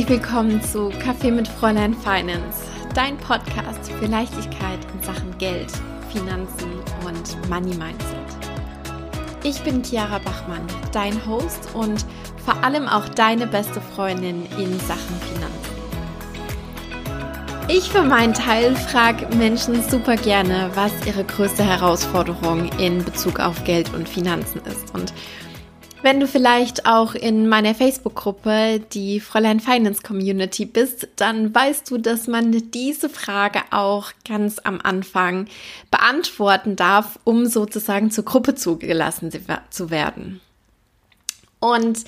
Herzlich willkommen zu Kaffee mit Fräulein Finance, dein Podcast für Leichtigkeit in Sachen Geld, Finanzen und Money Mindset. Ich bin Chiara Bachmann, dein Host und vor allem auch deine beste Freundin in Sachen Finanzen. Ich für meinen Teil frage Menschen super gerne, was ihre größte Herausforderung in Bezug auf Geld und Finanzen ist. Und wenn du vielleicht auch in meiner Facebook-Gruppe, die Fräulein Finance Community bist, dann weißt du, dass man diese Frage auch ganz am Anfang beantworten darf, um sozusagen zur Gruppe zugelassen zu werden. Und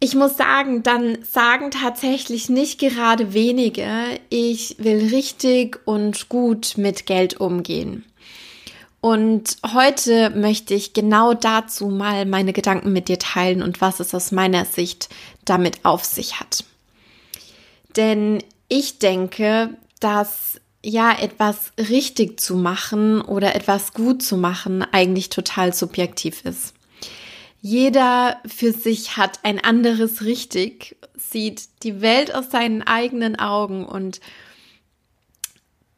ich muss sagen, dann sagen tatsächlich nicht gerade wenige, ich will richtig und gut mit Geld umgehen. Und heute möchte ich genau dazu mal meine Gedanken mit dir teilen und was es aus meiner Sicht damit auf sich hat. Denn ich denke, dass ja etwas richtig zu machen oder etwas gut zu machen eigentlich total subjektiv ist. Jeder für sich hat ein anderes richtig, sieht die Welt aus seinen eigenen Augen und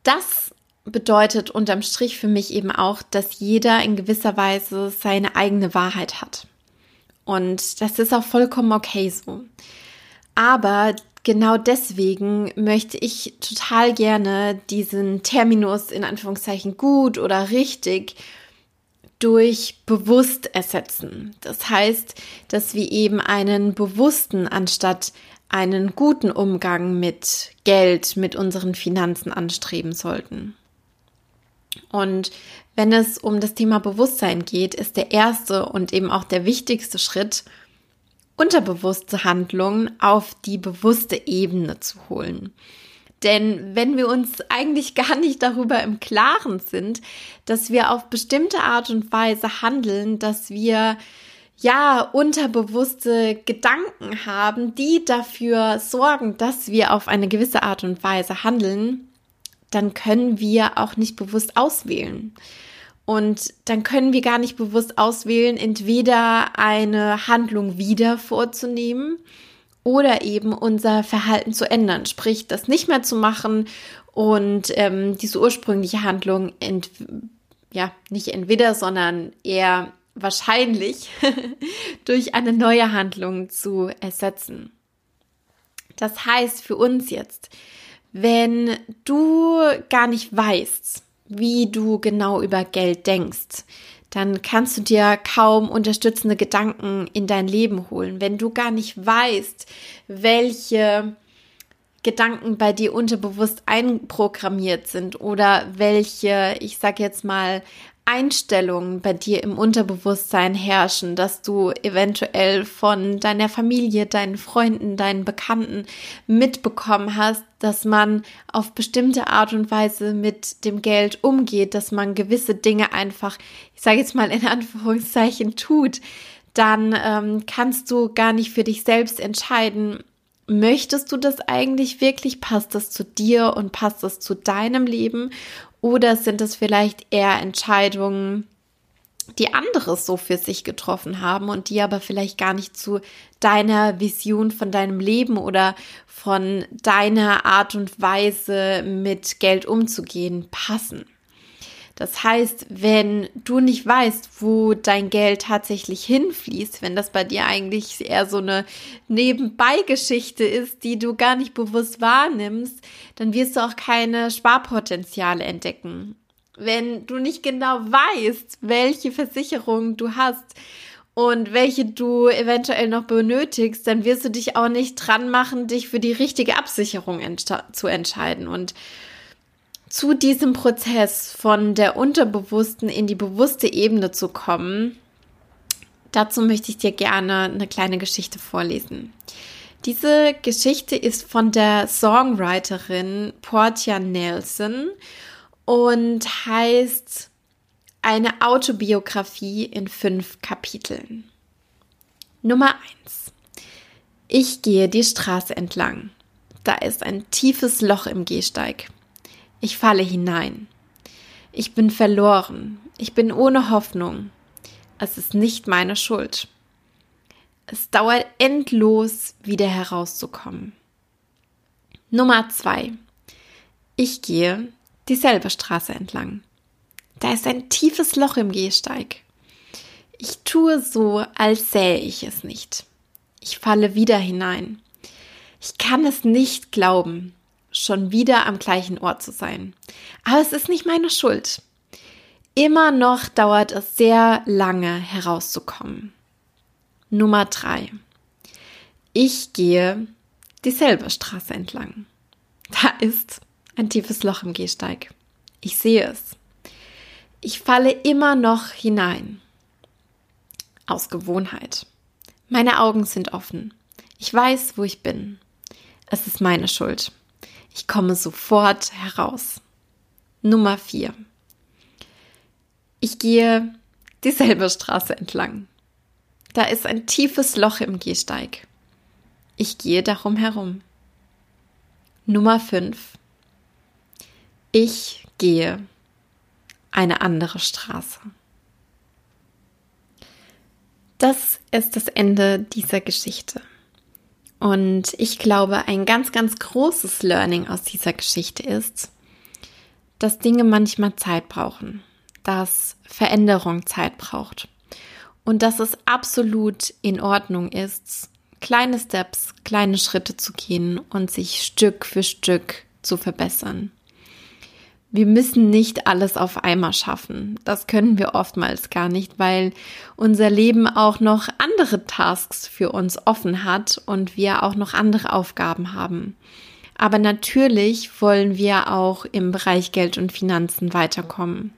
das bedeutet unterm Strich für mich eben auch, dass jeder in gewisser Weise seine eigene Wahrheit hat. Und das ist auch vollkommen okay so. Aber genau deswegen möchte ich total gerne diesen Terminus in Anführungszeichen gut oder richtig durch bewusst ersetzen. Das heißt, dass wir eben einen bewussten anstatt einen guten Umgang mit Geld, mit unseren Finanzen anstreben sollten. Und wenn es um das Thema Bewusstsein geht, ist der erste und eben auch der wichtigste Schritt, unterbewusste Handlungen auf die bewusste Ebene zu holen. Denn wenn wir uns eigentlich gar nicht darüber im Klaren sind, dass wir auf bestimmte Art und Weise handeln, dass wir ja unterbewusste Gedanken haben, die dafür sorgen, dass wir auf eine gewisse Art und Weise handeln, dann können wir auch nicht bewusst auswählen. Und dann können wir gar nicht bewusst auswählen, entweder eine Handlung wieder vorzunehmen oder eben unser Verhalten zu ändern, sprich das nicht mehr zu machen und ähm, diese ursprüngliche Handlung ja nicht entweder, sondern eher wahrscheinlich durch eine neue Handlung zu ersetzen. Das heißt für uns jetzt, wenn du gar nicht weißt, wie du genau über Geld denkst, dann kannst du dir kaum unterstützende Gedanken in dein Leben holen. Wenn du gar nicht weißt, welche Gedanken bei dir unterbewusst einprogrammiert sind oder welche, ich sag jetzt mal, Einstellungen bei dir im Unterbewusstsein herrschen, dass du eventuell von deiner Familie, deinen Freunden, deinen Bekannten mitbekommen hast, dass man auf bestimmte Art und Weise mit dem Geld umgeht, dass man gewisse Dinge einfach, ich sage jetzt mal in Anführungszeichen, tut, dann ähm, kannst du gar nicht für dich selbst entscheiden, möchtest du das eigentlich wirklich? Passt das zu dir und passt das zu deinem Leben? Oder sind es vielleicht eher Entscheidungen, die anderes so für sich getroffen haben und die aber vielleicht gar nicht zu deiner Vision von deinem Leben oder von deiner Art und Weise mit Geld umzugehen passen? Das heißt, wenn du nicht weißt, wo dein Geld tatsächlich hinfließt, wenn das bei dir eigentlich eher so eine Nebenbeigeschichte ist, die du gar nicht bewusst wahrnimmst, dann wirst du auch keine Sparpotenziale entdecken. Wenn du nicht genau weißt, welche Versicherung du hast und welche du eventuell noch benötigst, dann wirst du dich auch nicht dran machen, dich für die richtige Absicherung zu entscheiden. Und zu diesem Prozess von der unterbewussten in die bewusste Ebene zu kommen, dazu möchte ich dir gerne eine kleine Geschichte vorlesen. Diese Geschichte ist von der Songwriterin Portia Nelson und heißt eine Autobiografie in fünf Kapiteln. Nummer eins: Ich gehe die Straße entlang. Da ist ein tiefes Loch im Gehsteig. Ich falle hinein. Ich bin verloren. Ich bin ohne Hoffnung. Es ist nicht meine Schuld. Es dauert endlos, wieder herauszukommen. Nummer zwei. Ich gehe dieselbe Straße entlang. Da ist ein tiefes Loch im Gehsteig. Ich tue so, als sähe ich es nicht. Ich falle wieder hinein. Ich kann es nicht glauben, schon wieder am gleichen Ort zu sein. Aber es ist nicht meine Schuld. Immer noch dauert es sehr lange herauszukommen. Nummer drei. Ich gehe dieselbe Straße entlang. Da ist ein tiefes Loch im Gehsteig. Ich sehe es. Ich falle immer noch hinein. Aus Gewohnheit. Meine Augen sind offen. Ich weiß, wo ich bin. Es ist meine Schuld. Ich komme sofort heraus. Nummer vier. Ich gehe dieselbe Straße entlang. Da ist ein tiefes Loch im Gehsteig. Ich gehe darum herum. Nummer 5. Ich gehe eine andere Straße. Das ist das Ende dieser Geschichte. Und ich glaube, ein ganz, ganz großes Learning aus dieser Geschichte ist, dass Dinge manchmal Zeit brauchen, dass Veränderung Zeit braucht und dass es absolut in Ordnung ist, kleine Steps, kleine Schritte zu gehen und sich Stück für Stück zu verbessern. Wir müssen nicht alles auf einmal schaffen. Das können wir oftmals gar nicht, weil unser Leben auch noch andere Tasks für uns offen hat und wir auch noch andere Aufgaben haben. Aber natürlich wollen wir auch im Bereich Geld und Finanzen weiterkommen.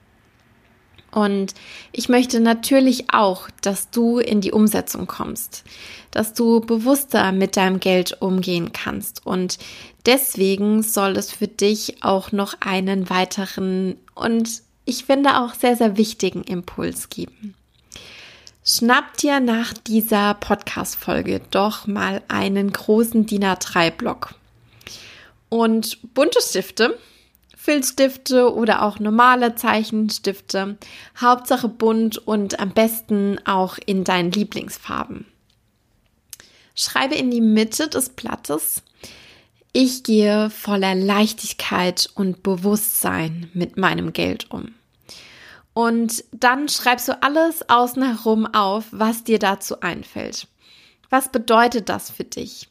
Und ich möchte natürlich auch, dass du in die Umsetzung kommst, dass du bewusster mit deinem Geld umgehen kannst. Und deswegen soll es für dich auch noch einen weiteren und ich finde auch sehr, sehr wichtigen Impuls geben. Schnapp dir nach dieser Podcast-Folge doch mal einen großen DIN A3-Block und bunte Stifte Filzstifte oder auch normale Zeichenstifte. Hauptsache bunt und am besten auch in deinen Lieblingsfarben. Schreibe in die Mitte des Blattes. Ich gehe voller Leichtigkeit und Bewusstsein mit meinem Geld um. Und dann schreibst du alles außen herum auf, was dir dazu einfällt. Was bedeutet das für dich?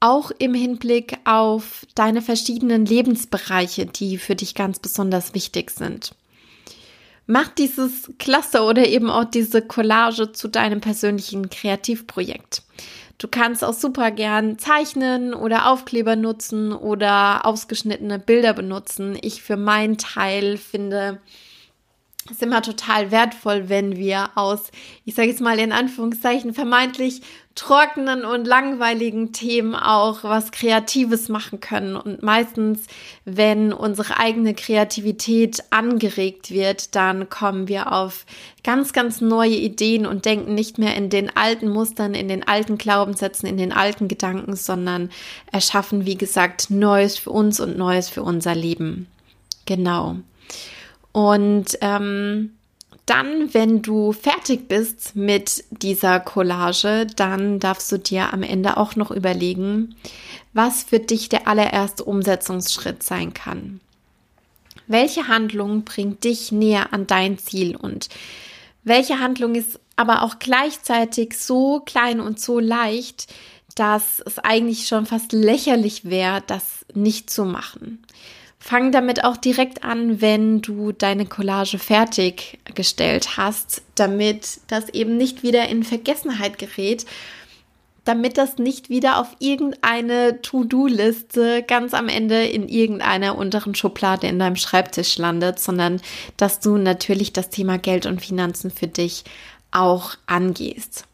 Auch im Hinblick auf deine verschiedenen Lebensbereiche, die für dich ganz besonders wichtig sind. Mach dieses Cluster oder eben auch diese Collage zu deinem persönlichen Kreativprojekt. Du kannst auch super gern zeichnen oder Aufkleber nutzen oder ausgeschnittene Bilder benutzen. Ich für meinen Teil finde, ist immer total wertvoll, wenn wir aus, ich sage jetzt mal in Anführungszeichen, vermeintlich trockenen und langweiligen Themen auch was Kreatives machen können. Und meistens, wenn unsere eigene Kreativität angeregt wird, dann kommen wir auf ganz, ganz neue Ideen und denken nicht mehr in den alten Mustern, in den alten Glaubenssätzen, in den alten Gedanken, sondern erschaffen, wie gesagt, Neues für uns und Neues für unser Leben. Genau. Und ähm, dann, wenn du fertig bist mit dieser Collage, dann darfst du dir am Ende auch noch überlegen, was für dich der allererste Umsetzungsschritt sein kann. Welche Handlung bringt dich näher an dein Ziel und welche Handlung ist aber auch gleichzeitig so klein und so leicht, dass es eigentlich schon fast lächerlich wäre, das nicht zu machen. Fang damit auch direkt an, wenn du deine Collage fertiggestellt hast, damit das eben nicht wieder in Vergessenheit gerät, damit das nicht wieder auf irgendeine To-Do-Liste ganz am Ende in irgendeiner unteren Schublade in deinem Schreibtisch landet, sondern dass du natürlich das Thema Geld und Finanzen für dich auch angehst.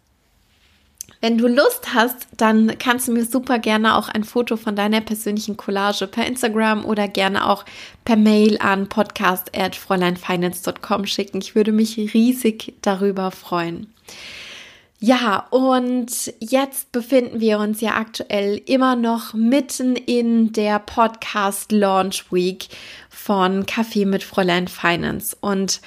Wenn du Lust hast, dann kannst du mir super gerne auch ein Foto von deiner persönlichen Collage per Instagram oder gerne auch per Mail an podcast@fräuleinfinance.com schicken. Ich würde mich riesig darüber freuen. Ja, und jetzt befinden wir uns ja aktuell immer noch mitten in der Podcast Launch Week von Kaffee mit Fräulein Finance und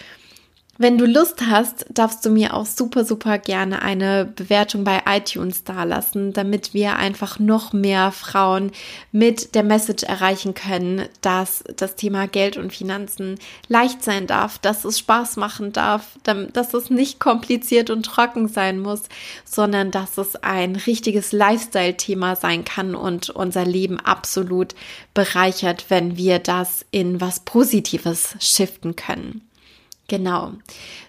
wenn du Lust hast, darfst du mir auch super, super gerne eine Bewertung bei iTunes dalassen, damit wir einfach noch mehr Frauen mit der Message erreichen können, dass das Thema Geld und Finanzen leicht sein darf, dass es Spaß machen darf, dass es nicht kompliziert und trocken sein muss, sondern dass es ein richtiges Lifestyle-Thema sein kann und unser Leben absolut bereichert, wenn wir das in was Positives shiften können. Genau.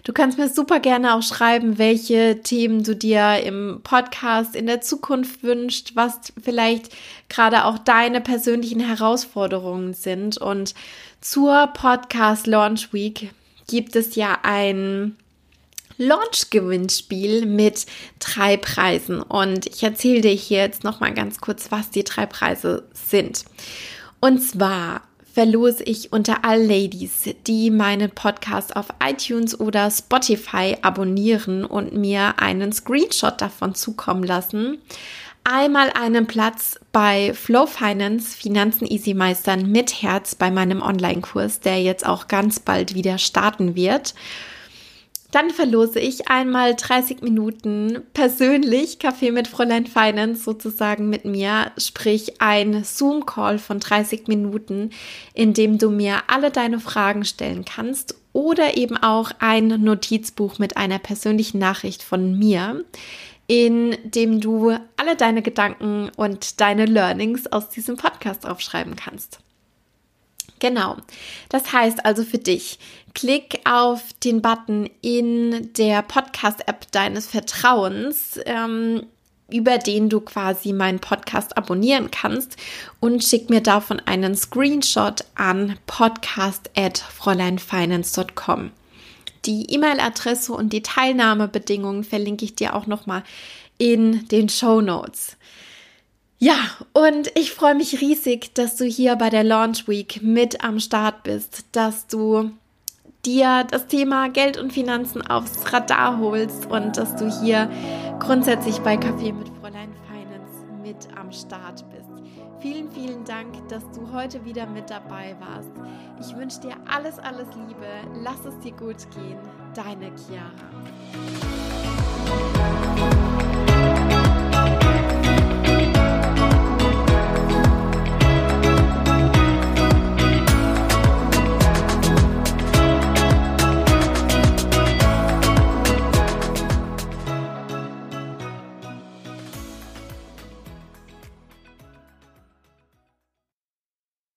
Du kannst mir super gerne auch schreiben, welche Themen du dir im Podcast in der Zukunft wünschst, was vielleicht gerade auch deine persönlichen Herausforderungen sind. Und zur Podcast Launch Week gibt es ja ein Launch-Gewinnspiel mit drei Preisen. Und ich erzähle dir hier jetzt nochmal ganz kurz, was die drei Preise sind. Und zwar verlose ich unter all Ladies, die meinen Podcast auf iTunes oder Spotify abonnieren und mir einen Screenshot davon zukommen lassen, einmal einen Platz bei Flow Finance Finanzen Easy Meistern mit Herz bei meinem Online-Kurs, der jetzt auch ganz bald wieder starten wird. Dann verlose ich einmal 30 Minuten persönlich Kaffee mit Fräulein Finance sozusagen mit mir, sprich ein Zoom-Call von 30 Minuten, in dem du mir alle deine Fragen stellen kannst oder eben auch ein Notizbuch mit einer persönlichen Nachricht von mir, in dem du alle deine Gedanken und deine Learnings aus diesem Podcast aufschreiben kannst. Genau. Das heißt also für dich, klick auf den Button in der Podcast-App deines Vertrauens, ähm, über den du quasi meinen Podcast abonnieren kannst und schick mir davon einen Screenshot an podcast@fräuleinfinance.com. Die E-Mail-Adresse und die Teilnahmebedingungen verlinke ich dir auch nochmal in den Show Notes. Ja, und ich freue mich riesig, dass du hier bei der Launch Week mit am Start bist, dass du dir das Thema Geld und Finanzen aufs Radar holst und dass du hier grundsätzlich bei Kaffee mit Fräulein Finance mit am Start bist. Vielen, vielen Dank, dass du heute wieder mit dabei warst. Ich wünsche dir alles, alles Liebe. Lass es dir gut gehen. Deine Chiara.